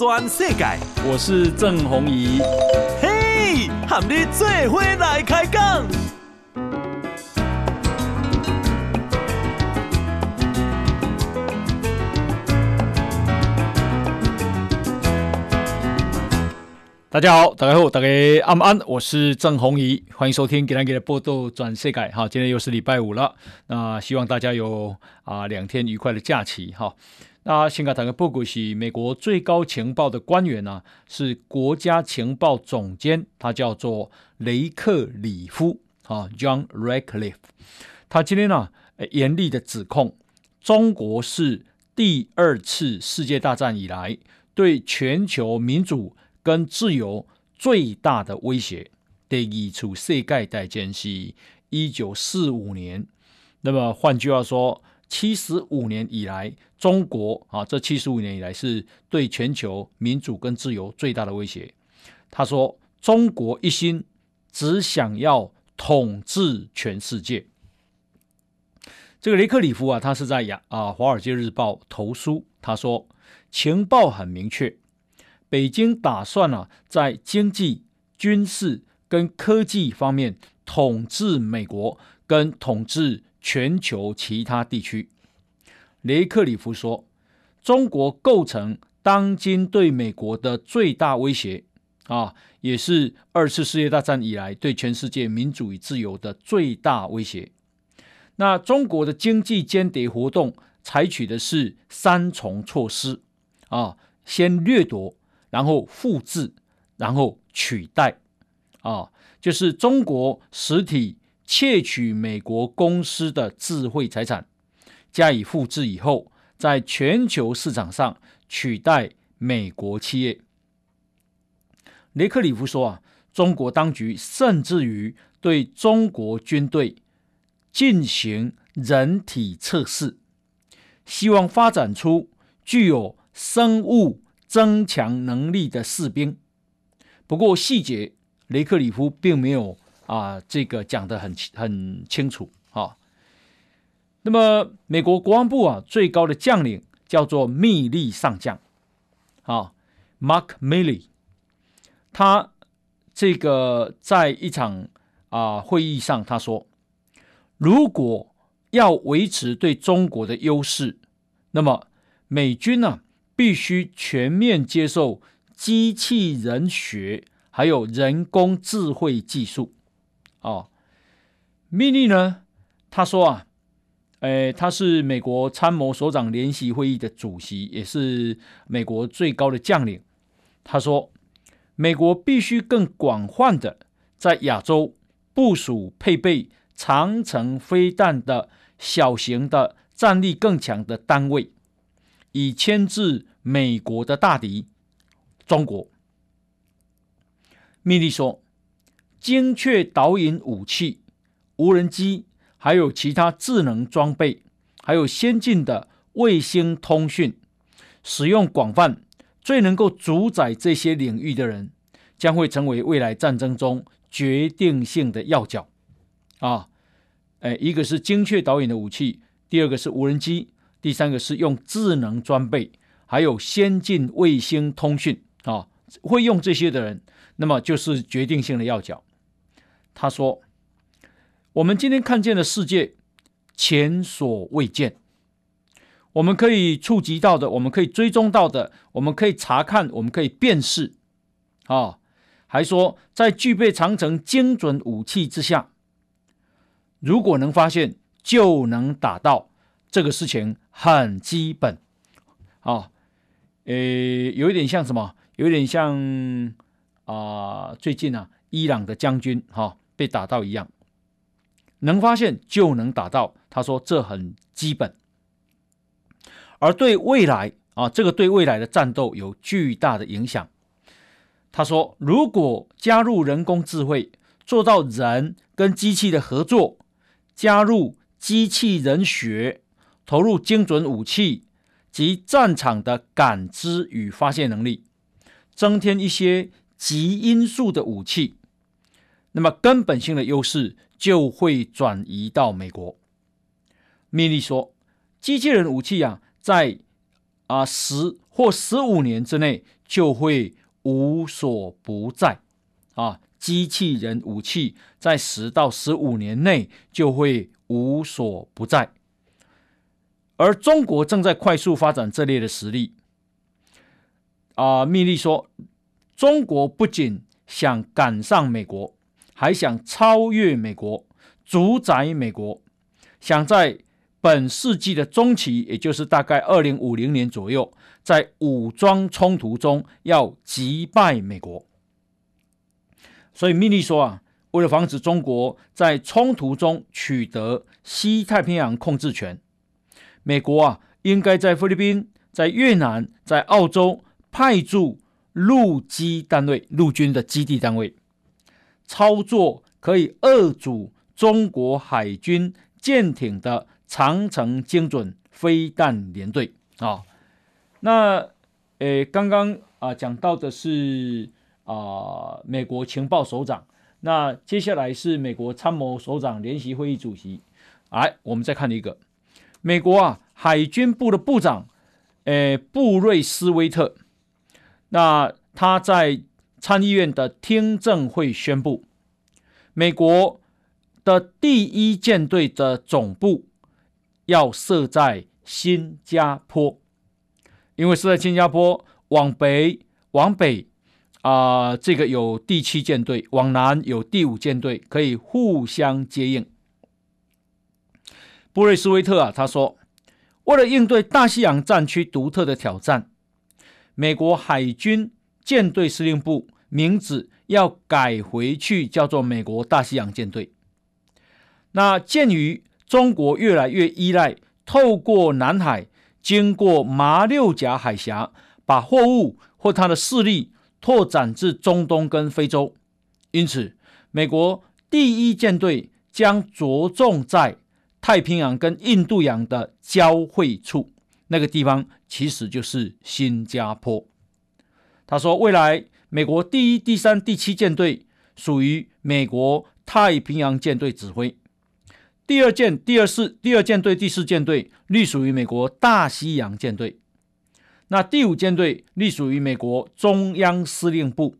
转世界。我是郑宏仪。嘿，和你做伙来开讲。大家好，大家好，大家安安，我是郑宏仪，欢迎收听《给咱给的报道转世界》哈。今天又是礼拜五了，那希望大家有啊两天愉快的假期哈。那先给大家报告是美国最高情报的官员呢、是国家情报总监，他叫做雷克里夫啊，John Ratcliffe。他今天呢、严厉的指控中国是第二次世界大战以来对全球民主。跟自由最大的威胁，第二次世界大战是一九四五年。那么换句话说，七十五年以来，中国啊，这七十五年以来是对全球民主跟自由最大的威胁。他说，中国一心只想要统治全世界。这个雷克里夫啊，他是在亚啊《华尔街日报》投书，他说情报很明确。北京打算啊，在经济、军事跟科技方面统治美国，跟统治全球其他地区。雷克里夫说，中国构成当今对美国的最大威胁啊，也是二次世界大战以来对全世界民主与自由的最大威胁。那中国的经济间谍活动采取的是三重措施啊，先掠夺。然后复制，然后取代，啊，就是中国实体窃取美国公司的智慧财产，加以复制以后，在全球市场上取代美国企业。雷克里夫说啊，中国当局甚至于对中国军队进行人体测试，希望发展出具有生物。增强能力的士兵，不过细节雷克里夫并没有啊，这个讲得很很清楚啊。那么美国国防部啊，最高的将领叫做密利上将，啊，Mark Milley，他这个在一场啊会议上他说，如果要维持对中国的优势，那么美军呢、必须全面接受机器人学，还有人工智慧技术。哦，密利呢？他说啊，诶，他是美国参谋首长联席会议的主席，也是美国最高的将领。他说，美国必须更广泛的在亚洲部署配备长程飞弹的小型的战力更强的单位，以牵制。美国的大敌，中国。密利说，精确导引武器、无人机，还有其他智能装备，还有先进的卫星通讯，使用广泛，最能够主宰这些领域的人，将会成为未来战争中决定性的要角。啊，哎，一个是精确导引的武器，第二个是无人机，第三个是用智能装备。还有先进卫星通讯啊，会用这些的人，那么就是决定性的要角。他说：“我们今天看见的世界前所未见，我们可以触及到的，我们可以追踪到的，我们可以查看，我们可以辨识啊。”还说，在具备长城精准武器之下，如果能发现，就能打到，这个事情很基本啊。诶，有一点像什么？有一点像啊、最近啊，伊朗的将军哈、被打到一样，能发现就能打到。他说这很基本，而对未来啊，这个对未来的战斗有巨大的影响。他说，如果加入人工智慧，做到人跟机器的合作，加入机器人学，投入精准武器。及战场的感知与发现能力，增添一些极因素的武器，那么根本性的优势就会转移到美国。密利说，机器人武器啊，在啊十或十五年之内就会无所不在啊。机器人武器在十到十五年内就会无所不在，而中国正在快速发展这类的实力。啊，密利说，中国不仅想赶上美国，还想超越美国，主宰美国，想在本世纪的中期，也就是大概二零五零年左右，在武装冲突中要击败美国。所以，密利说啊，为了防止中国在冲突中取得西太平洋控制权，美国啊，应该在菲律宾、在越南、在澳洲派驻陆基单位、陆军的基地单位，操作可以遏阻中国海军舰艇的长城精准飞弹联队啊。那，呃，刚刚啊讲到的是。啊、美国情报首长，那接下来是美国参谋首长联席会议主席。来，我们再看一个，美国啊，海军部的部长，诶，布瑞斯威特，那他在参议院的听证会宣布，美国的第一舰队的总部要设在新加坡，因为设在新加坡，往北，往北。啊、这个有第七舰队，往南有第五舰队，可以互相接应。布瑞斯威特啊，他说，为了应对大西洋战区独特的挑战，美国海军舰队司令部名字要改回去，叫做美国大西洋舰队。那鉴于中国越来越依赖透过南海，经过马六甲海峡，把货物或它的势力。拓展至中东跟非洲，因此，美国第一舰队将着重在太平洋跟印度洋的交汇处，那个地方其实就是新加坡。他说，未来美国第一、第三、第七舰队属于美国太平洋舰队指挥，第二舰、第二四、第二舰队、第四舰队隶属于美国大西洋舰队。那第五舰队隶属于美国中央司令部，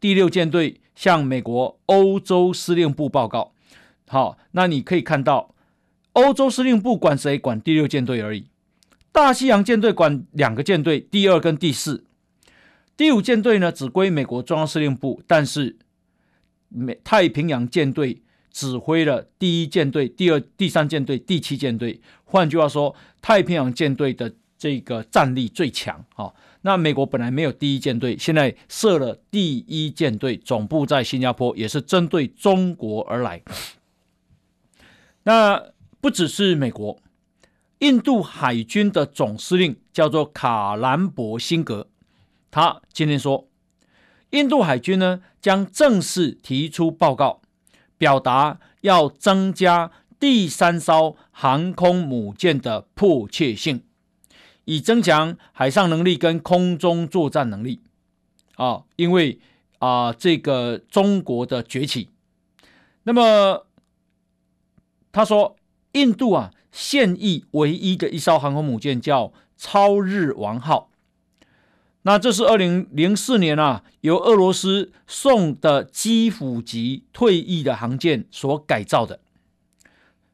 第六舰队向美国欧洲司令部报告。好，那你可以看到，欧洲司令部管谁？管第六舰队而已。大西洋舰队管两个舰队，第二跟第四。第五舰队呢，只归美国中央司令部，但是美太平洋舰队指挥了第一舰队、第二、第三舰队、第七舰队。换句话说，太平洋舰队的。这个战力最强啊！那美国本来没有第一舰队，现在设了第一舰队，总部在新加坡，也是针对中国而来。那不只是美国，印度海军的总司令叫做卡兰博辛格，他今天说，印度海军呢将正式提出报告，表达要增加第三艘航空母舰的迫切性。以增强海上能力跟空中作战能力啊，因为啊，这个中国的崛起，那么他说，印度啊，现役唯一的一艘航空母舰叫超日王号，那这是二零零四年啊，由俄罗斯送的基辅级退役的航舰所改造的。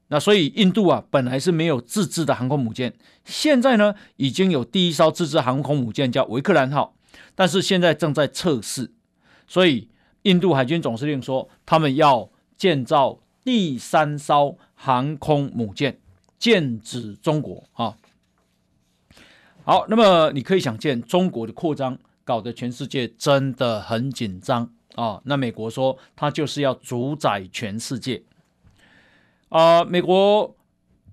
那所以印度啊，本来是没有自制的航空母舰，现在呢，已经有第一艘自制航空母舰叫维克兰号，但是现在正在测试。所以印度海军总司令说，他们要建造第三艘航空母舰，剑指中国啊。好，那么你可以想见，中国的扩张搞得全世界真的很紧张啊。那美国说，他就是要主宰全世界。啊、美国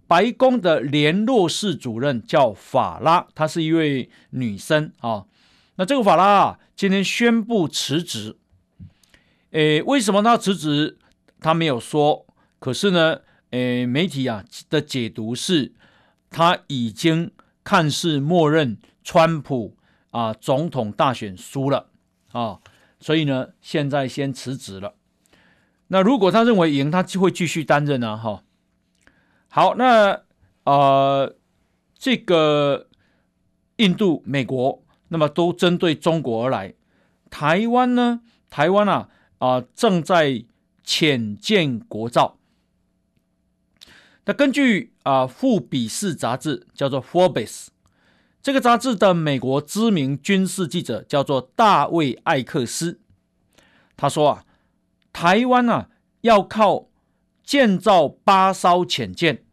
白宫的联络室主任叫法拉，她是一位女生啊。那这个法拉，今天宣布辞职。诶，为什么她辞职？他没有说。可是呢，诶，媒体啊的解读是，他已经看似默认川普啊总统大选输了啊，所以呢，现在先辞职了。那如果他认为赢，他就会继续担任啊，哈。好，那呃，这个印度、美国那么都针对中国而来。台湾呢？台湾啊啊、正在潜舰国造。那根据啊、呃《富比士》杂志叫做《Forbes》，这个杂志的美国知名军事记者叫做大卫·艾克斯，他说啊，台湾啊要靠建造八艘潜舰，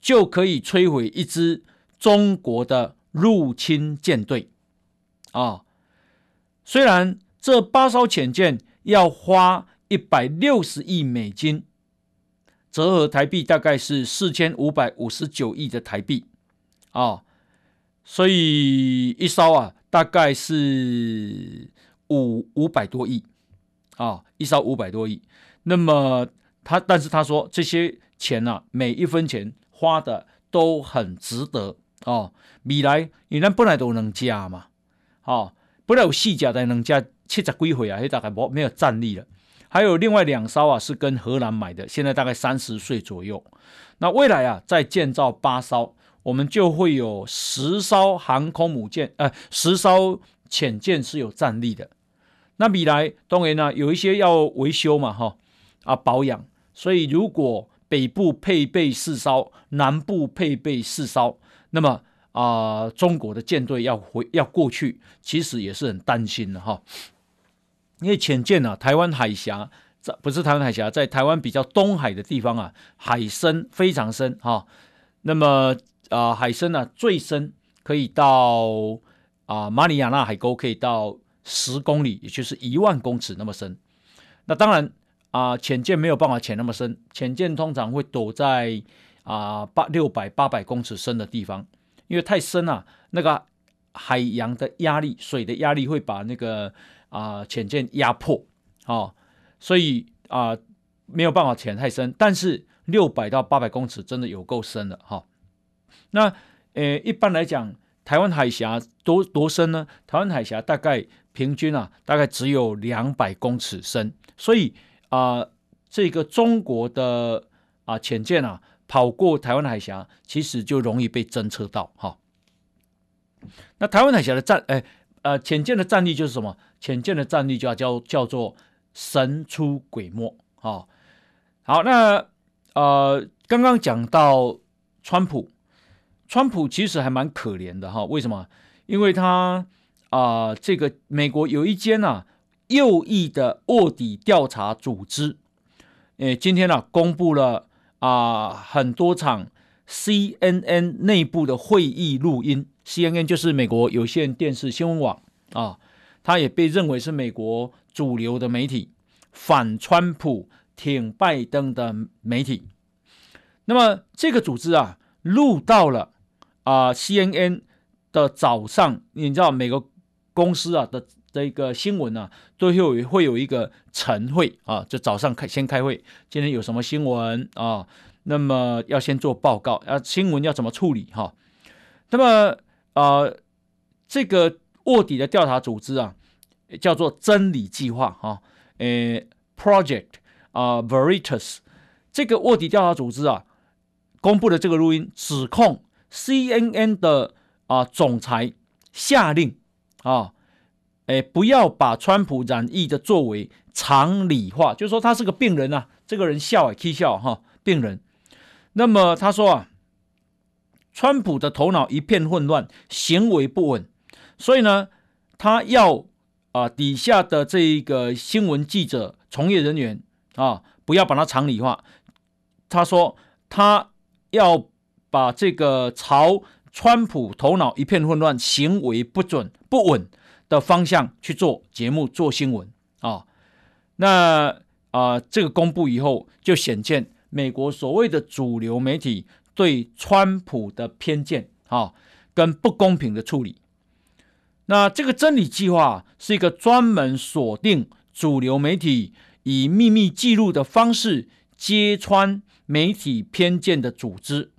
就可以摧毁一支中国的入侵舰队啊。虽然这八艘潜舰要花一百六十亿美金，折合台币大概是四千五百五十九亿的台币啊，所以一艘啊大概是五五百多亿啊，一艘五百多亿。那么他，但是他说这些钱啊，每一分钱花的都很值得哦。未来你那本来都能加嘛，哦。本来有细甲的能加七十几回啊，大概没没有战力了。还有另外两艘啊，是跟荷兰买的，现在大概三十岁左右。那未来啊，再建造八艘，我们就会有十艘航空母舰，呃，十艘潜舰是有战力的。那未来当然呢、有一些要维修嘛，哈啊保养。所以如果北部配备四艘，南部配备四艘，那么。啊、中国的舰队要回要过去，其实也是很担心的哈。因为潜舰啊，台湾海峡在不是台湾海峡，在台湾比较东海的地方啊，海深非常深哈。那么啊、海深呢、啊、最深可以到啊、呃、马里亚纳海沟可以到十公里，也就是一万公尺那么深。那当然啊，潜舰没有办法潜那么深，潜舰通常会躲在啊八六百八百公尺深的地方。因为太深了，啊，那个海洋的压力，水的压力会把那个啊潜舰压迫，哦，所以啊没有办法潜太深。但是六百到八百公尺真的有够深了哈，那呃一般来讲，台湾海峡多多深呢？台湾海峡大概平均啊大概只有两百公尺深，所以啊这个中国的啊潜舰啊。跑过台湾海峡，其实就容易被侦测到哈。那台湾海峡的战，哎，呃，潜舰的战力就是什么？浅见的战力就叫叫做神出鬼没啊。好，那呃，刚刚讲到川普，川普其实还蛮可怜的哈。为什么？因为他啊、呃，这个美国有一间啊右翼的卧底调查组织，哎，今天呢、啊、公布了。啊，很多场 CNN 内部的会议录音，CNN 就是美国有线电视新闻网啊，它也被认为是美国主流的媒体，反川普、挺拜登的媒体。那么这个组织啊，录到了啊 CNN 的早上，你知道每个公司啊的这个新闻啊，都会有会有一个晨会啊，就早上开先开会，今天有什么新闻啊？那么要先做报告啊，新闻要怎么处理哈？那么啊，这个卧底的调查组织啊，叫做真理计划哈，呃，Project 啊，Veritas 这个卧底调查组织啊，公布的这个录音指控 CNN 的啊总裁下令啊。哎，不要把川普染疫的作为常理化，就是说他是个病人啊，这个人笑啊，起笑哈，病人。那么他说啊，川普的头脑一片混乱，行为不稳，所以呢，他要啊底下的这一个新闻记者、从业人员啊，不要把它常理化。他说他要把这个朝川普头脑一片混乱、行为不准不稳的方向去做节目、做新闻啊，那啊、这个公布以后，就显见美国所谓的主流媒体对川普的偏见啊，跟不公平的处理。那这个真理计划是一个专门锁定主流媒体以秘密记录的方式揭穿媒体偏见的组织。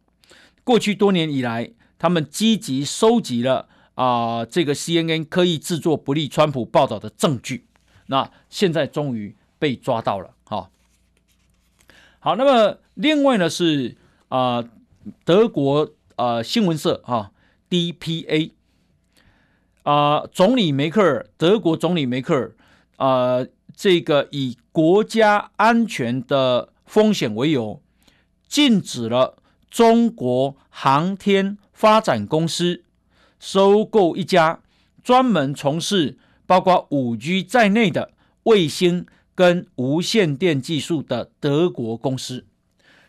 过去多年以来，他们积极收集了。啊、这个 CNN 刻意制作不利川普报道的证据，那现在终于被抓到了。哈、好，那么另外呢是啊、德国啊、呃、新闻社哈、DPA 啊、总理梅克尔，德国总理梅克尔啊、这个以国家安全的风险为由，禁止了中国航天发展公司收购一家专门从事包括五 G 在内的卫星跟无线电技术的德国公司。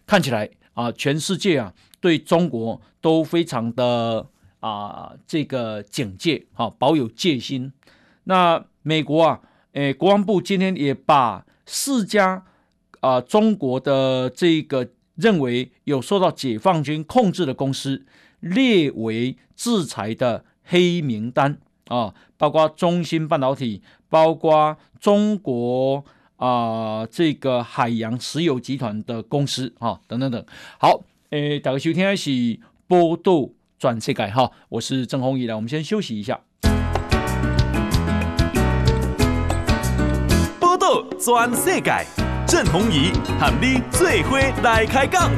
看起来啊，全世界啊对中国都非常的啊这个警戒，哈，保有戒心。那美国啊，诶，国防部今天也把四家啊中国的这个。认为有受到解放军控制的公司列为制裁的黑名单啊，包括中芯半导体，包括中国啊这个海洋石油集团的公司啊等等等。好，诶，大家收听的是报道全世界哈，我是郑弘仪，来，我们先休息一下。报道转世界。郑弘仪喊你最伙来开讲。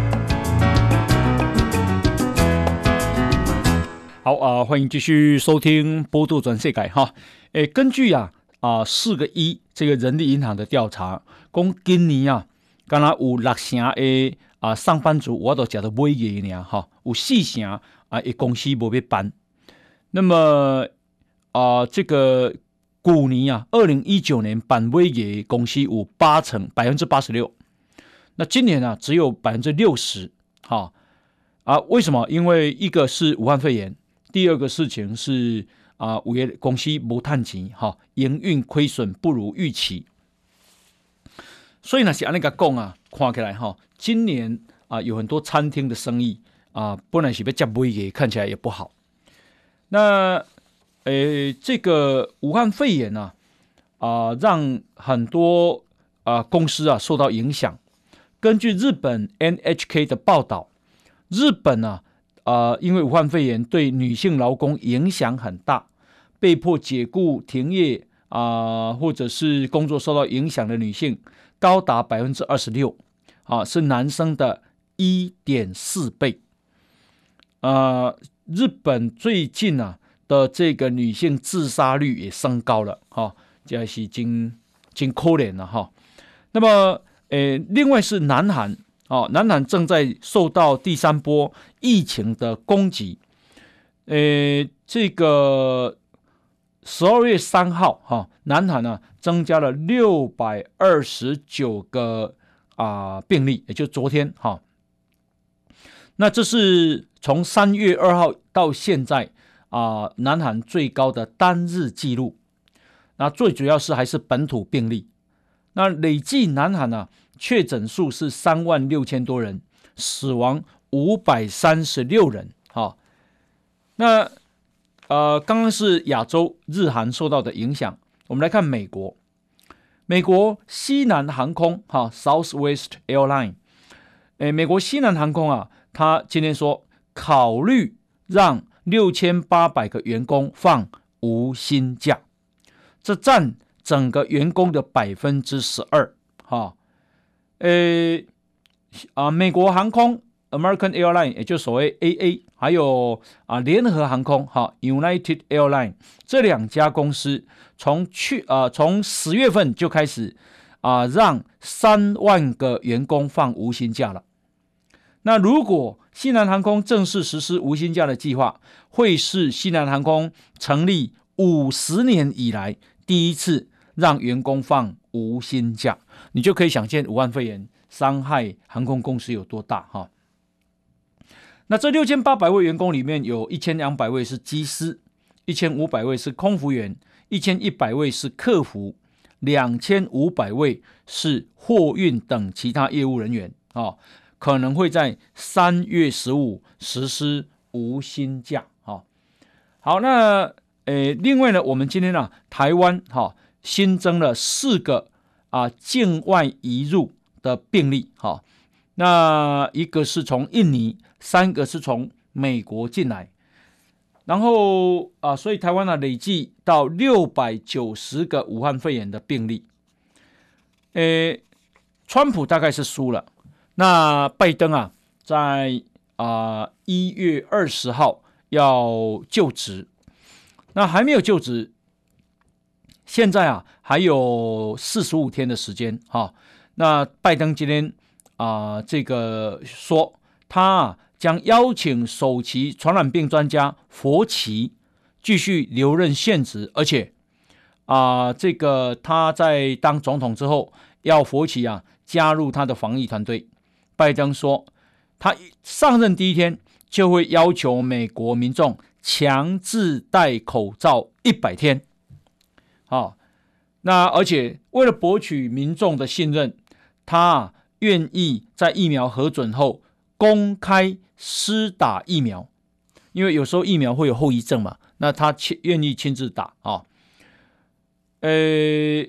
好啊、呃，欢迎继续收听《波多转世界》哈。诶，根据啊啊四个一这个人力银行的调查，讲今年啊，刚刚有六成的啊上班族，我都觉得不会给呢哈，有四成啊，一公司不被办。那么啊，这个。古尼啊，二零一九年板威给公司有八成百分之八十六，那今年呢、啊、只有百分之六十，哈啊，为什么？因为一个是武汉肺炎，第二个事情是啊，五月公司无趁钱，哈，营运亏损不如预期，所以呢是按那个讲啊，看起来哈，今年啊有很多餐厅的生意啊，本来是被接威给，看起来也不好，那。诶，这个武汉肺炎呢、啊，让很多啊、公司啊受到影响。根据日本 NHK 的报道，日本呢，啊、因为武汉肺炎对女性劳工影响很大，被迫解雇、停业啊、或者是工作受到影响的女性高达百分之二十六，啊，是男生的一点四倍。啊、呃，日本最近、啊。的这个女性自杀率也升高了，哈，这是经经可怜了，哈。那么，呃，另外是南韩，哦，南韩正在受到第三波疫情的攻击，呃，这个十二月三号，哈，南韩呢增加了六百二十九个啊病例，也就昨天，哈。那这是从三月二号到现在。啊、南韩最高的单日记录，那最主要是还是本土病例。那累计南韩啊，确诊数是三万六千多人，死亡五百三十六人。哈、那呃，刚刚是亚洲日韩受到的影响，我们来看美国，美国西南航空哈、Southwest Airline，诶，美国西南航空啊，他今天说考虑让。六千八百个员工放无薪假，这占整个员工的百分之十二。哈，呃，啊，美国航空 American Airline 也就所谓 AA，还有啊联合航空哈 United Airline 这两家公司，从去啊从十月份就开始啊让三万个员工放无薪假了。那如果西南航空正式实施无薪假的计划，会是西南航空成立五十年以来第一次让员工放无薪假。你就可以想见武汉肺炎伤害航空公司有多大哈。那这六千八百位员工里面，有一千两百位是机师，一千五百位是空服员，一千一百位是客服，两千五百位是货运等其他业务人员啊。可能会在三月十五实施无薪假，哈，好，那诶，另外呢，我们今天呢，台湾哈新增了四个啊境外移入的病例，哈，那一个是从印尼，三个是从美国进来，然后啊，所以台湾呢累计到六百九十个武汉肺炎的病例，诶，川普大概是输了。那拜登啊，在啊一月二十号要就职，那还没有就职，现在啊还有四十五天的时间哈、那拜登今天啊、这个说他啊将邀请首席传染病专家佛奇继续留任现职，而且啊、这个他在当总统之后，要佛奇啊加入他的防疫团队。拜登说，他上任第一天就会要求美国民众强制戴口罩一百天。好，那而且为了博取民众的信任，他愿意在疫苗核准后公开施打疫苗，因为有时候疫苗会有后遗症嘛。那他亲愿意亲自打啊。呃，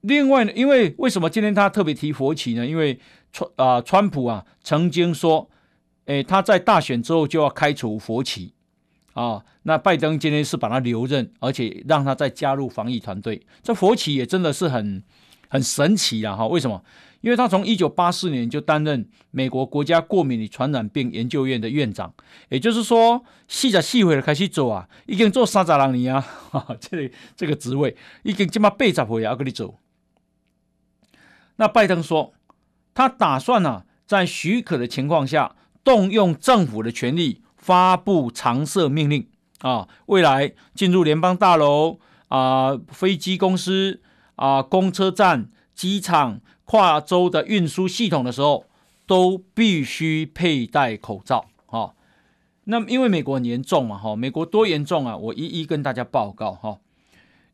另外呢，因为为什么今天他特别提佛旗呢？因为川啊，川普啊曾经说，诶，他在大选之后就要开除佛奇啊。那拜登今天是把他留任，而且让他再加入防疫团队。这佛奇也真的是很很神奇啊！哈，为什么？因为他从一九八四年就担任美国国家过敏与传染病研究院的院长，也就是说，四十四岁了开始做啊，已经做三十多年啊，这个这个职位已经起码八十岁啊，跟你走。那拜登说。他打算呢、啊，在许可的情况下，动用政府的权力发布常设命令啊，未来进入联邦大楼啊、飞机公司啊、公车站、机场、跨州的运输系统的时候，都必须佩戴口罩啊。那因为美国很严重嘛，哈，美国多严重啊？我一一跟大家报告哈。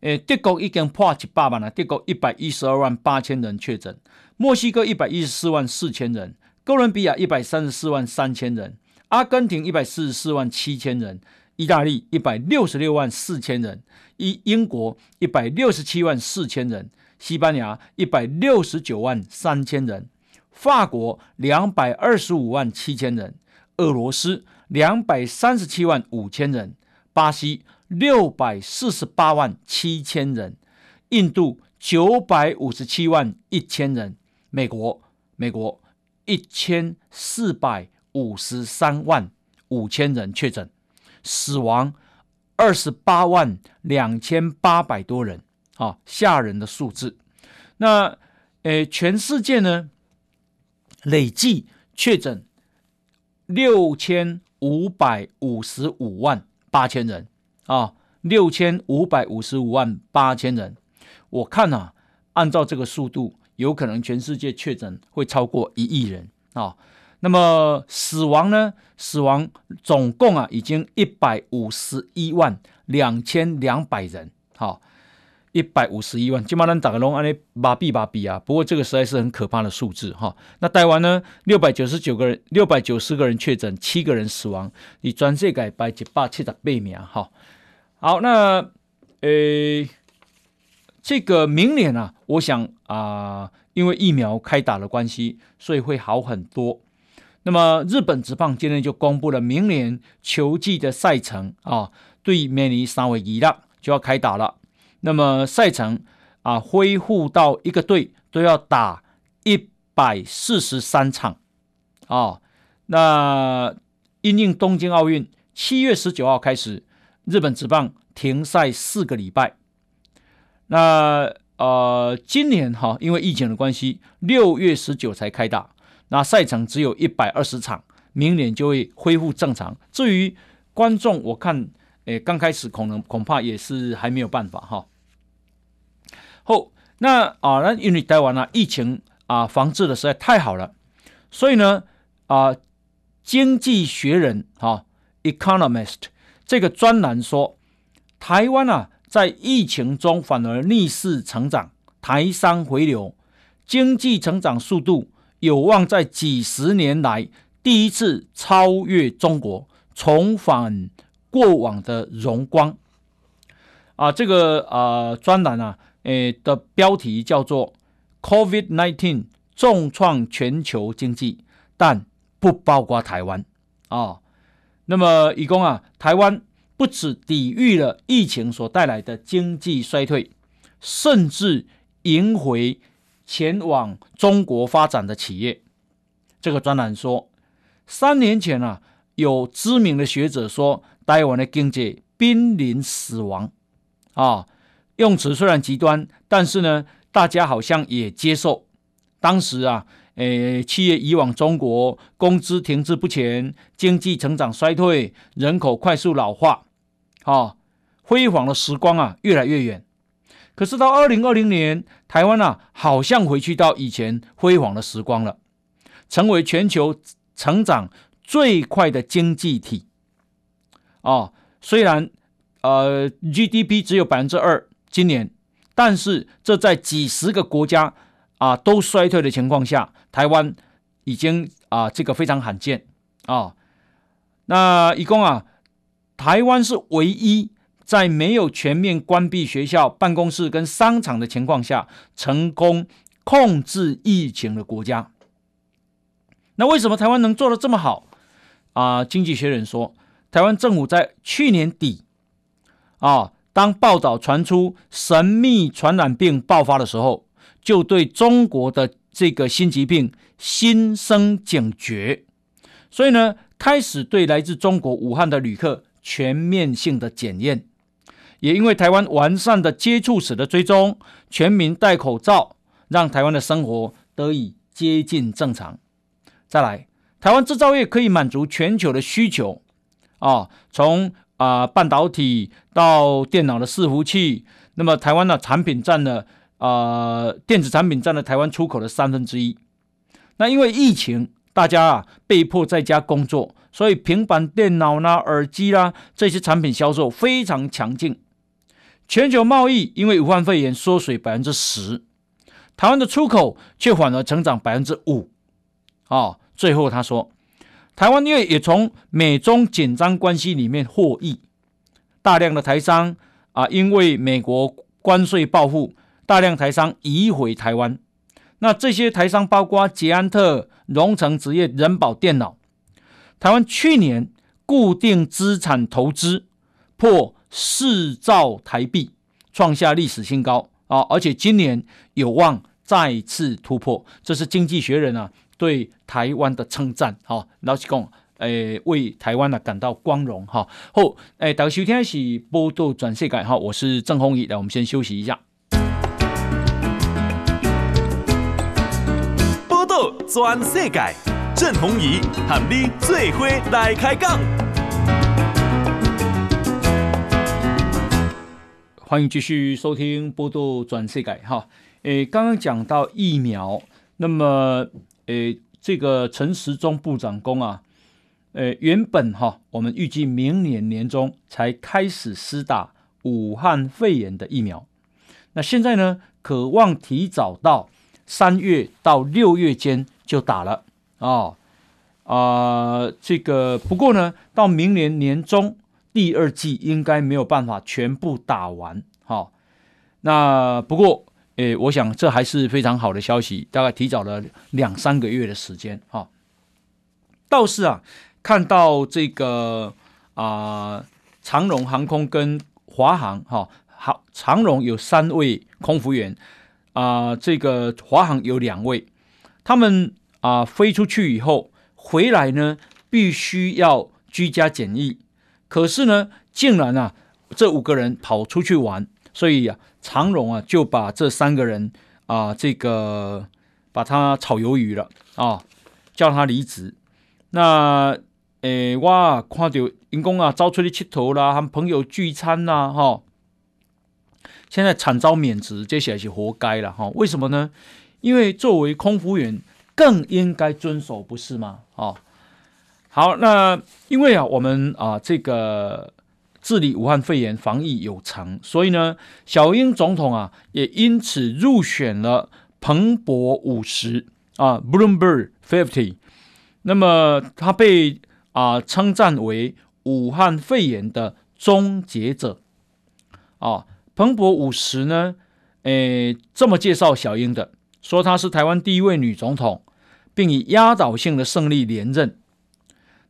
诶，德国已经破一百万了，德国一百一十二万八千人确诊。墨西哥一百一十四万四千人，哥伦比亚一百三十四万三千人，阿根廷一百四十四万七千人，意大利一百六十六万四千人，英英国一百六十七万四千人，西班牙一百六十九万三千人，法国两百二十五万七千人，俄罗斯两百三十七万五千人，巴西六百四十八万七千人，印度九百五十七万一千人。美国，美国一千四百五十三万五千人确诊，死亡二十八万两千八百多人，啊，吓人的数字。那，诶，全世界呢，累计确诊六千五百五十五万八千人，啊，六千五百五十五万八千人。我看啊，按照这个速度。有可能全世界确诊会超过一亿人啊、那么死亡呢？死亡总共啊已经一百五十一万两千两百人，好，一百五十一万，金马人打个龙，安尼麻痹麻痹啊！不过这个实在是很可怕的数字哈、那台湾呢？六百九十九个人，六百九十个人确诊，七个人死亡，你全世界排一百七十八名哈。好，那诶。这个明年啊，我想啊、因为疫苗开打的关系，所以会好很多。那么日本职棒今天就公布了明年球季的赛程啊，对，面临三月一浪就要开打了。那么赛程啊，恢复到一个队都要打一百四十三场啊。那因应东京奥运七月十九号开始，日本职棒停赛四个礼拜。那呃，今年哈，因为疫情的关系，六月十九才开打，那赛程只有一百二十场，明年就会恢复正常。至于观众，我看，诶，刚开始可能恐怕也是还没有办法哈。后那啊，那因为台湾啊，疫情啊防治的实在太好了，所以呢啊，《经济学人》哈，《Economist》这个专栏说，台湾啊。在疫情中反而逆势成长，台商回流，经济成长速度有望在几十年来第一次超越中国，重返过往的荣光。啊，这个啊专栏啊，诶的标题叫做 “COVID-19 重创全球经济，但不包括台湾”。啊，那么以供啊，台湾。不止抵御了疫情所带来的经济衰退，甚至赢回前往中国发展的企业。这个专栏说，三年前啊，有知名的学者说，台湾的经济濒临死亡啊。用词虽然极端，但是呢，大家好像也接受。当时啊，诶，企业以往中国，工资停滞不前，经济成长衰退，人口快速老化，啊，辉煌的时光啊，越来越远。可是到二零二零年，台湾啊，好像回去到以前辉煌的时光了，成为全球成长最快的经济体。啊，虽然呃 GDP 只有百分之二。今年，但是这在几十个国家啊都衰退的情况下，台湾已经啊这个非常罕见啊。那一共啊，台湾是唯一在没有全面关闭学校、办公室跟商场的情况下，成功控制疫情的国家。那为什么台湾能做的这么好啊？经济学人说，台湾政府在去年底啊。当报道传出神秘传染病爆发的时候，就对中国的这个新疾病心生警觉，所以呢，开始对来自中国武汉的旅客全面性的检验。也因为台湾完善的接触史的追踪，全民戴口罩，让台湾的生活得以接近正常。再来，台湾制造业可以满足全球的需求啊，从啊、半导体到电脑的伺服器，那么台湾的产品占了、呃，电子产品占了台湾出口的三分之一。那因为疫情，大家啊被迫在家工作，所以平板电脑啦、耳机啦这些产品销售非常强劲。全球贸易因为武汉肺炎缩水百分之十，台湾的出口却反而成长百分之五。啊，最后他说。台湾因为也从美中紧张关系里面获益，大量的台商啊，因为美国关税报复，大量台商移回台湾。那这些台商包括捷安特、荣成职业、人保电脑。台湾去年固定资产投资破四兆台币，创下历史新高啊！而且今年有望再次突破。这是经济学人啊。对台湾的称赞，哈，老实讲，诶，为台湾呢感到光荣，哈。好，诶，大家收听的是报道全世界，哈，我是郑宏仪，来，我们先休息一下。转世界，郑弘仪和你最伙来开讲。欢迎继续收听报道全世界，哈。诶，刚刚讲到疫苗，那么。诶，这个陈时中部长公啊，诶，原本哈，我们预计明年年中才开始施打武汉肺炎的疫苗，那现在呢，渴望提早到三月到六月间就打了啊啊，这个不过呢，到明年年中第二季应该没有办法全部打完，哈，那不过。诶，我想这还是非常好的消息，大概提早了两三个月的时间哈。倒是啊，看到这个啊、长荣航空跟华航哈，好，长荣有三位空服员啊、这个华航有两位，他们啊、飞出去以后回来呢，必须要居家检疫，可是呢，竟然啊，这五个人跑出去玩。所以啊，长荣啊就把这三个人啊，这个把他炒鱿鱼了啊，叫他离职。那诶，哇，看到员工啊，招出去吃头啦，和朋友聚餐啦、哈、哦，现在惨遭免职，这些是活该了哈、哦。为什么呢？因为作为空服员，更应该遵守，不是吗？哦，好，那因为啊，我们啊，这个。治理武汉肺炎防疫有成，所以呢，小英总统啊也因此入选了彭博五十啊 （Bloomberg Fifty）。那么他被啊称赞为武汉肺炎的终结者啊。彭博五十呢，诶这么介绍小英的，说她是台湾第一位女总统，并以压倒性的胜利连任。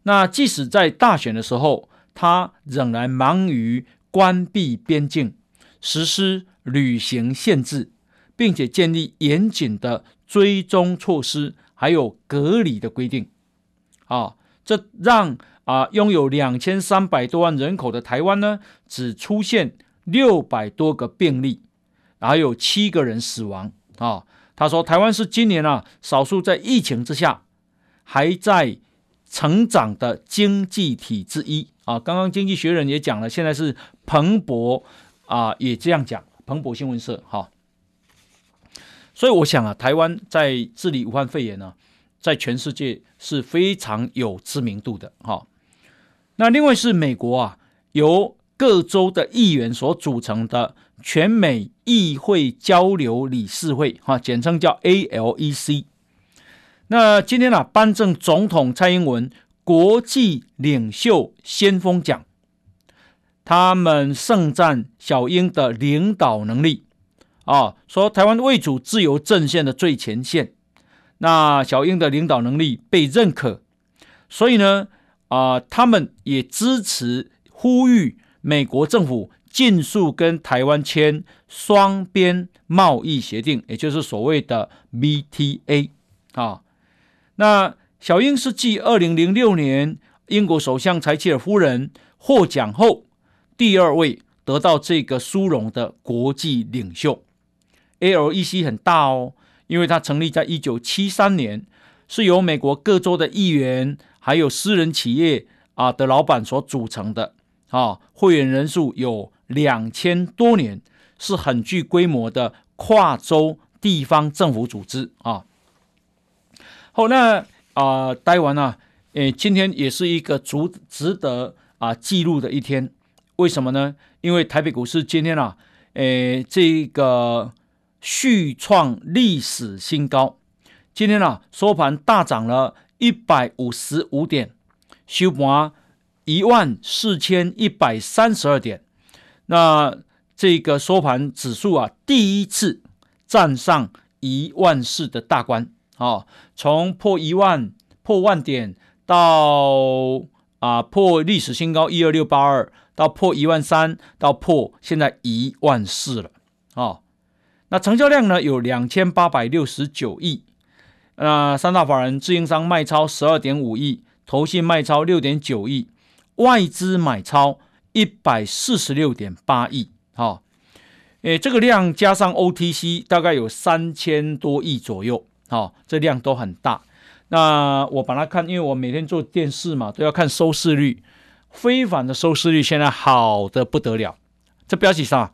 那即使在大选的时候，她仍然忙于关闭边境、实施旅行限制，并且建立严谨的追踪措施，还有隔离的规定。啊，这让啊，拥有两千三百多万人口的台湾呢，只出现六百多个病例，还有七个人死亡啊。他说，台湾是今年啊少数在疫情之下还在成长的经济体之一啊。刚刚经济学人也讲了，现在是彭博啊也这样讲，彭博新闻社哈。所以我想啊，台湾在治理武汉肺炎呢，在全世界是非常有知名度的哈。那另外是美国啊，由各州的议员所组成的全美议会交流理事会哈，简称叫 ALEC。那今天啊，颁赠总统蔡英文国际领袖先锋奖，他们盛赞小英的领导能力。啊，说台湾为主自由阵线的最前线，那小英的领导能力被认可，所以呢，啊、他们也支持呼吁美国政府尽速跟台湾签双边贸易协定，也就是所谓的 BTA 啊。那小英是继二零零六年英国首相柴契尔夫人获奖后，第二位得到这个殊荣的国际领袖。ALEC 很大哦，因为它成立在一九七三年，是由美国各州的议员还有私人企业啊的老板所组成的啊，会员人数有两千多年，是很具规模的跨州地方政府组织啊。好，那啊，待完了，诶，今天也是一个足值得啊记录的一天，为什么呢？因为台北股市今天啊，诶，这个。续创历史新高，今天啊收盘大涨了一百五十五点，收盘一万四千一百三十二点。那这个收盘指数啊，第一次站上一万四的大关啊，从破一万破万点到啊破历史新高一二六八二，到破一万三，到破现在一万四了啊。那成交量呢，有两千八百六十九亿，那三大法人自营商卖超十二点五亿，投信卖超六点九亿，外资买超一百四十六点八亿，好，诶，这个量加上 OTC 大概有三千多亿左右，好，这量都很大。那我把它看，因为我每天做电视嘛，都要看收视率，非凡的收视率现在好得不得了，这标题啥？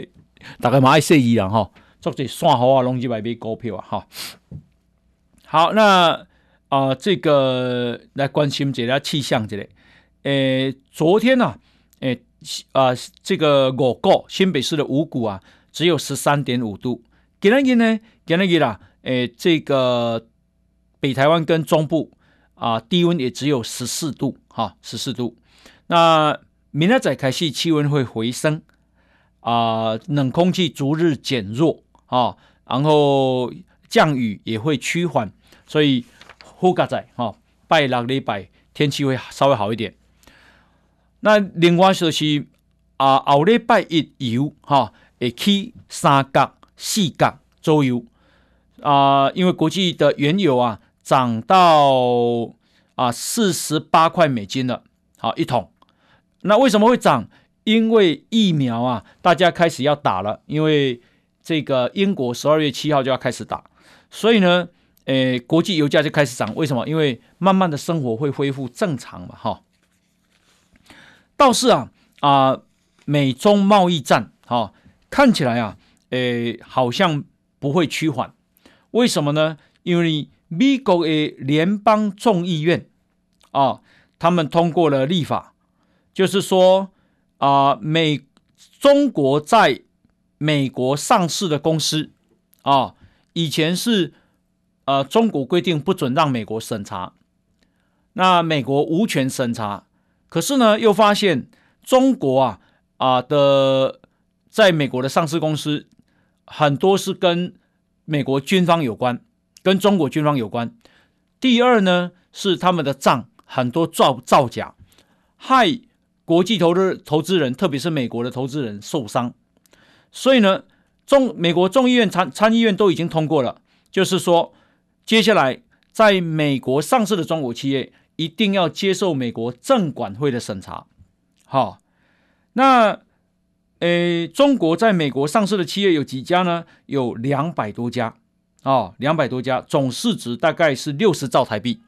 大概嘛爱说一样哈，做这算好啊，拢去买买股票啊哈。好，那啊、呃，这个来关心一下气象这里。诶，昨天呢，诶啊、这个五股新北市的五股啊，只有十三点五度。今天呢，今天啦，诶，这个北台湾跟中部啊、低温也只有十四度哈，十四度。那明天再开始气温会回升。啊、冷空气逐日减弱啊，然后降雨也会趋缓，所以后加仔哈，拜六礼拜天气会稍微好一点。那另外就是啊，后礼拜一油哈，会起三角、四角左右啊，因为国际的原油啊涨到啊四十八块美金了，好一桶。那为什么会涨？因为疫苗啊，大家开始要打了，因为这个英国十二月七号就要开始打，所以呢，诶，国际油价就开始涨。为什么？因为慢慢的生活会恢复正常嘛，哈。倒是啊啊，美中贸易战，哈，看起来啊，诶，好像不会趋缓。为什么呢？因为美国的联邦众议院啊，他们通过了立法，就是说。啊，美中国在美国上市的公司啊，以前是呃中国规定不准让美国审查，那美国无权审查。可是呢，又发现中国啊啊的在美国的上市公司很多是跟美国军方有关，跟中国军方有关。第二呢，是他们的账很多造造假，害。国际投资投资人，特别是美国的投资人受伤，所以呢，众美国众议院参参议院都已经通过了，就是说，接下来在美国上市的中国企业一定要接受美国证管会的审查。好，那诶，中国在美国上市的企业有几家呢？有两百多家啊，两百多家，总市值大概是六十兆台币。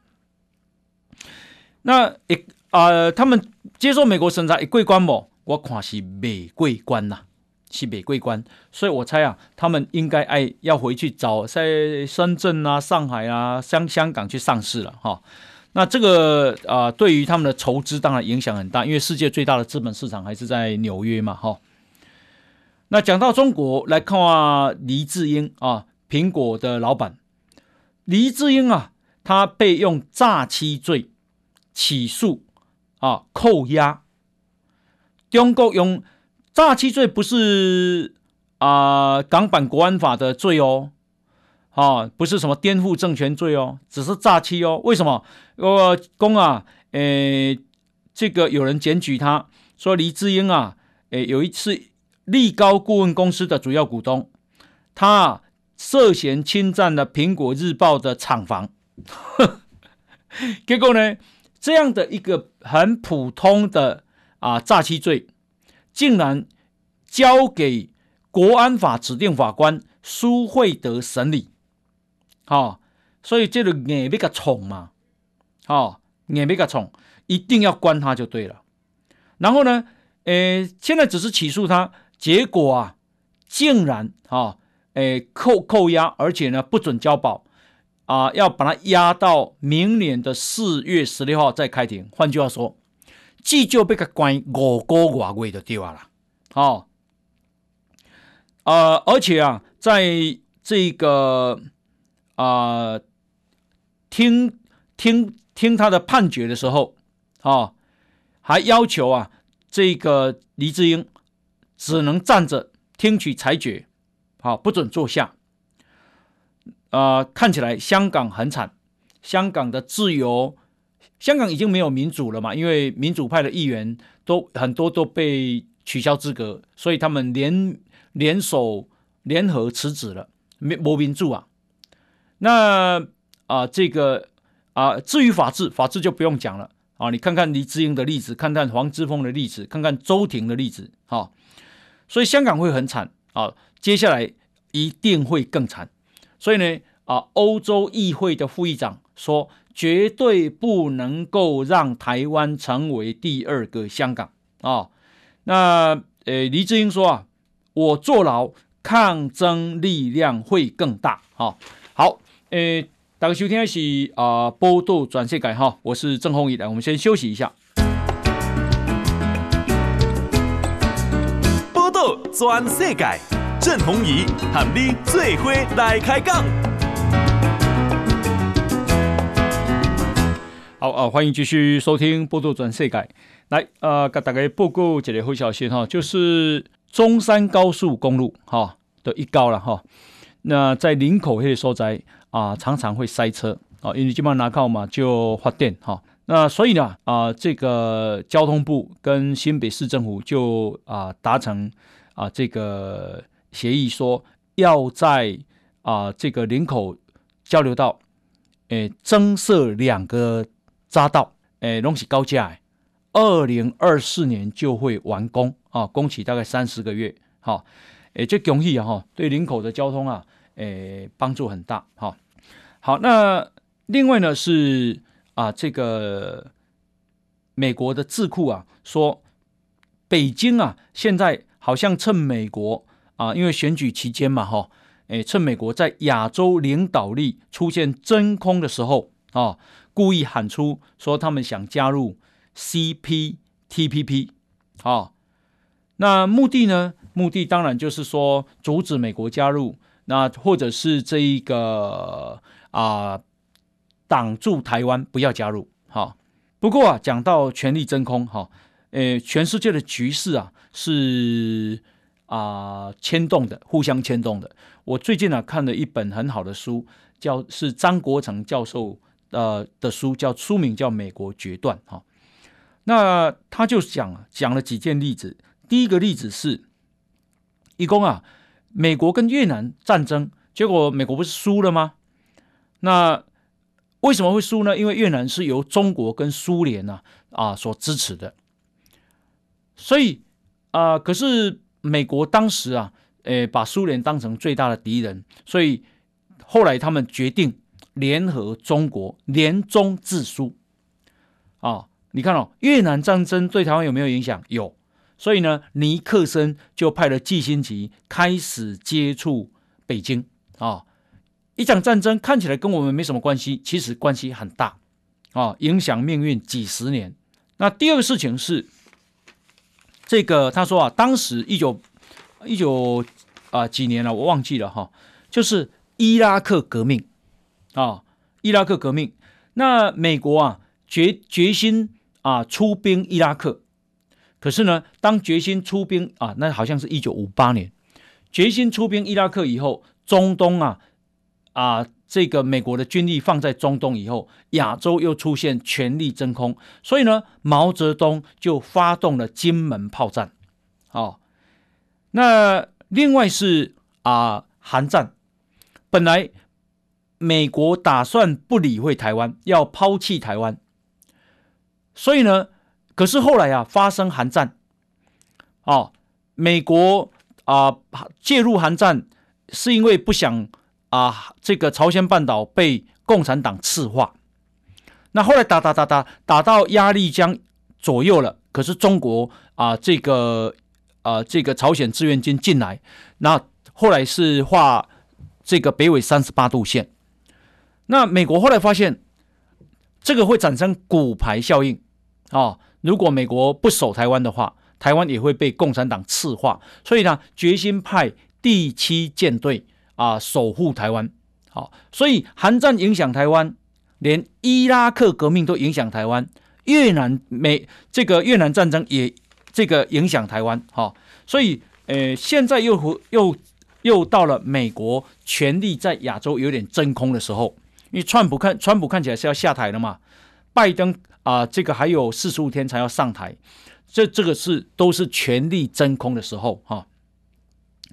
那一啊、他们接受美国审查一过关不？我看是没过关呐，是没过关，所以我猜啊，他们应该爱要回去找在深圳啊、上海啊、香香港去上市了哈。那这个啊、对于他们的筹资当然影响很大，因为世界最大的资本市场还是在纽约嘛哈。那讲到中国来看啊，黎智英啊，苹果的老板黎智英啊，他被用诈欺罪。起诉啊，扣押。中国用诈欺罪不是啊，港版国安法的罪哦，啊，不是什么颠覆政权罪哦，只是诈欺哦。为什么？我公啊，诶、这个有人检举他说，黎智英啊，诶、有一次力高顾问公司的主要股东，他、啊、涉嫌侵占了苹果日报的厂房，结果呢？这样的一个很普通的啊诈欺罪，竟然交给国安法指定法官苏慧德审理，好、哦，所以这个眼被个宠嘛，好、哦，眼被个宠，一定要关他就对了。然后呢，诶，现在只是起诉他，结果啊，竟然啊，诶，扣扣押，而且呢，不准交保。啊，要把它押到明年的四月十六号再开庭。换句话说，既就被个关五个月就对了。好，呃，而且啊，在这个啊听听听他的判决的时候，啊，还要求啊，这个黎智英只能站着听取裁决，好，不准坐下。啊、看起来香港很惨，香港的自由，香港已经没有民主了嘛，因为民主派的议员都很多都被取消资格，所以他们联联手联合辞职了，没没民主啊。那啊、呃，这个啊、至于法治，法治就不用讲了啊，你看看黎智英的例子，看看黄之锋的例子，看看周庭的例子，哈、所以香港会很惨啊，接下来一定会更惨。所以呢，啊，欧洲议会的副议长说，绝对不能够让台湾成为第二个香港啊。那呃，黎智英说啊，我坐牢，抗争力量会更大啊。好，呃，大家收听的是啊，报道转世界哈，我是郑宏仪，来，我们先休息一下。波道转世界。郑宏仪和你最伙来开讲。好啊，欢迎继续收听《波道转世界》。来，呃，给大家报告一个好消息哈，就是中山高速公路哈的一高了哈。那在林口那所在啊，常常会塞车啊，因为基本上拿靠嘛就发电哈。那所以呢啊，这个交通部跟新北市政府就啊达成啊这个。协议说要在啊、这个林口交流道，诶增设两个匝道，诶东西高架，二零二四年就会完工啊，工期大概三十个月，哈，诶这恭喜啊哈，对林口的交通啊，诶帮助很大，哈，好，那另外呢是啊这个美国的智库啊说，北京啊现在好像趁美国。啊，因为选举期间嘛，哈，诶，趁美国在亚洲领导力出现真空的时候，啊，故意喊出说他们想加入 CPTPP，啊，那目的呢？目的当然就是说阻止美国加入，那或者是这一个啊，挡住台湾不要加入，哈。不过啊，讲到权力真空，哈，呃，全世界的局势啊是。啊，牵动的，互相牵动的。我最近呢、啊、看了一本很好的书，叫是张国成教授呃的书，叫书名叫《美国决断》哈。那他就讲讲了几件例子。第一个例子是，一共啊，美国跟越南战争，结果美国不是输了吗？那为什么会输呢？因为越南是由中国跟苏联呢啊，所支持的，所以啊，可是美国当时啊，诶，把苏联当成最大的敌人，所以后来他们决定联合中国，联中制苏。啊，你看哦，越南战争对台湾有没有影响？有，所以呢，尼克森就派了季辛吉开始接触北京啊。一场战争看起来跟我们没什么关系，其实关系很大，啊，影响命运几十年。那第二个事情是，这个他说啊，当时一九一九啊几年了，我忘记了哈，就是伊拉克革命啊，伊拉克革命。那美国啊决决心啊出兵伊拉克，可是呢，当决心出兵啊，那好像是一九五八年，决心出兵伊拉克以后，中东啊。啊，这个美国的军力放在中东以后，亚洲又出现权力真空，所以呢，毛泽东就发动了金门炮战。哦，那另外是啊，韩战，本来美国打算不理会台湾，要抛弃台湾，所以呢，可是后来啊，发生韩战，哦，美国啊介入韩战，是因为不想。啊，这个朝鲜半岛被共产党赤化，那后来打打打打打到鸭绿江左右了，可是中国啊，这个啊，这个朝鲜志愿军进来，那后来是画这个北纬三十八度线，那美国后来发现这个会产生骨牌效应啊，如果美国不守台湾的话，台湾也会被共产党赤化，所以呢，决心派第七舰队。啊，守护台湾，好，所以韩战影响台湾，连伊拉克革命都影响台湾，越南美这个越南战争也这个影响台湾，哈，所以呃，现在又又又到了美国权力在亚洲有点真空的时候，因为川普看川普看起来是要下台了嘛，拜登啊、这个还有四十五天才要上台，这这个是都是权力真空的时候哈，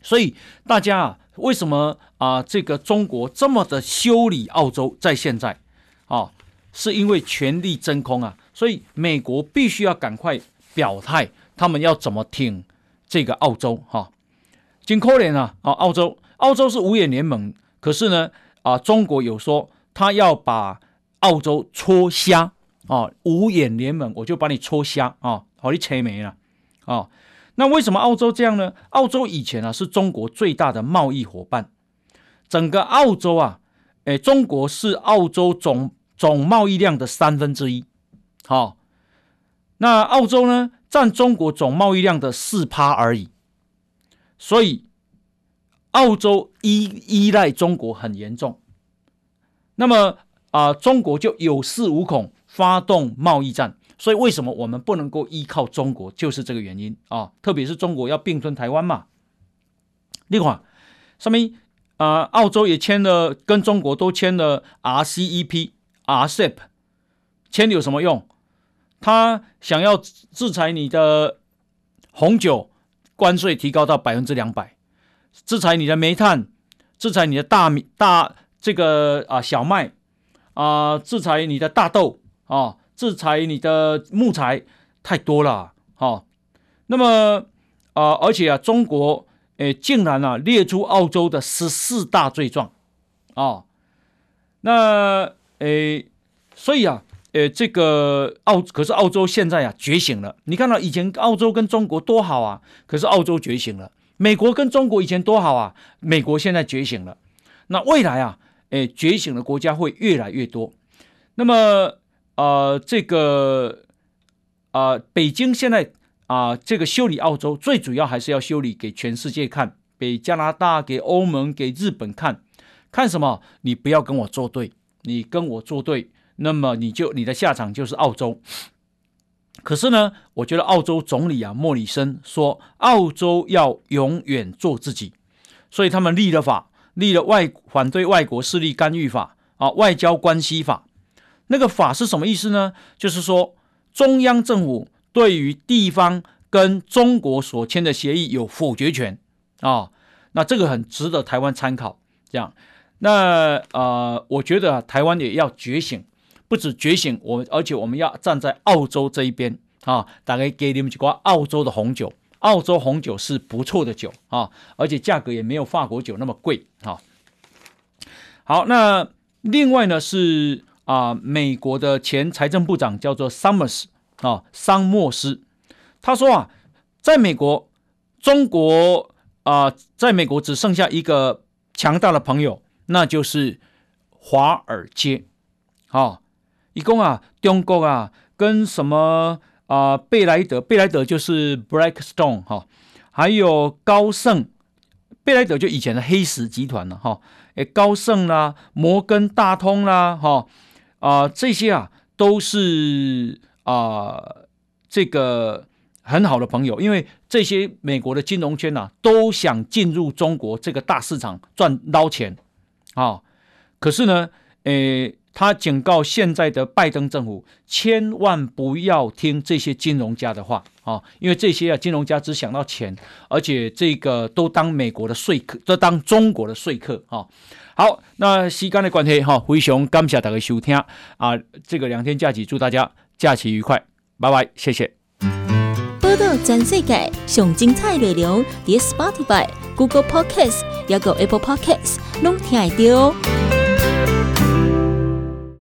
所以大家啊。为什么啊？这个中国这么的修理澳洲，在现在啊，是因为权力真空啊，所以美国必须要赶快表态，他们要怎么挺这个澳洲哈？真可怜啊！啊，澳洲，澳洲是五眼联盟，可是呢啊，中国有说他要把澳洲戳瞎啊，五眼联盟我就把你戳瞎啊，好，你扯没了啊。那为什么澳洲这样呢？澳洲以前啊是中国最大的贸易伙伴，整个澳洲啊，诶，中国是澳洲总总贸易量的三分之一，好，那澳洲呢占中国总贸易量的四趴而已，所以澳洲依依赖中国很严重，那么啊、中国就有恃无恐，发动贸易战。所以，为什么我们不能够依靠中国，就是这个原因啊！特别是中国要并吞台湾嘛。另外，上面啊，澳洲也签了，跟中国都签了 RCEP、RCEP，签了有什么用？他想要制裁你的红酒，关税提高到百分之两百；制裁你的煤炭，制裁你的大米、大这个啊小麦啊，制裁你的大豆啊。制裁你的木材太多了，好，那么啊，而且啊，中国诶竟然啊列出澳洲的十四大罪状啊，那诶，所以啊，诶，这个澳可是澳洲现在啊觉醒了，你看到以前澳洲跟中国多好啊，可是澳洲觉醒了，美国跟中国以前多好啊，美国现在觉醒了，那未来啊，诶，觉醒的国家会越来越多，那么。呃，这个啊、北京现在啊、这个修理澳洲，最主要还是要修理给全世界看，给加拿大、给欧盟、给日本看，看什么？你不要跟我作对，你跟我作对，那么你就你的下场就是澳洲。可是呢，我觉得澳洲总理啊，莫里森说，澳洲要永远做自己，所以他们立了法，立了外反对外国势力干预法啊，外交关系法。那个法是什么意思呢？就是说，中央政府对于地方跟中国所签的协议有否决权啊。那这个很值得台湾参考。这样，那、呃，我觉得台湾也要觉醒，不止觉醒，我而且我们要站在澳洲这一边啊，大概给你们几罐澳洲的红酒，澳洲红酒是不错的酒啊，而且价格也没有法国酒那么贵啊。好，那另外呢是啊、美国的前财政部长叫做 Summers 啊，桑莫斯，他说啊，在美国，中国啊、在美国只剩下一个强大的朋友。那就是华尔街，好、哦，一共啊，中国啊，跟什么啊，贝莱德，贝莱德就是 Blackstone 哈、还有高盛，贝莱德就以前的黑石集团了哈，诶，高盛啦、摩根大通啦，哈、啊，这些啊，都是啊，这个很好的朋友，因为这些美国的金融圈呐、啊，都想进入中国这个大市场赚捞钱。啊、可是呢，诶，他警告现在的拜登政府，千万不要听这些金融家的话啊、因为这些啊金融家只想到钱，而且这个都当美国的说客，都当中国的说客啊、好，那时间的关系哈，非常感谢大家收听啊，这个两天假期，祝大家假期愉快，拜拜，谢谢。报道全世界上精彩内容，伫 Spotify、Google Podcasts，还有 Apple Podcasts。拢听得到。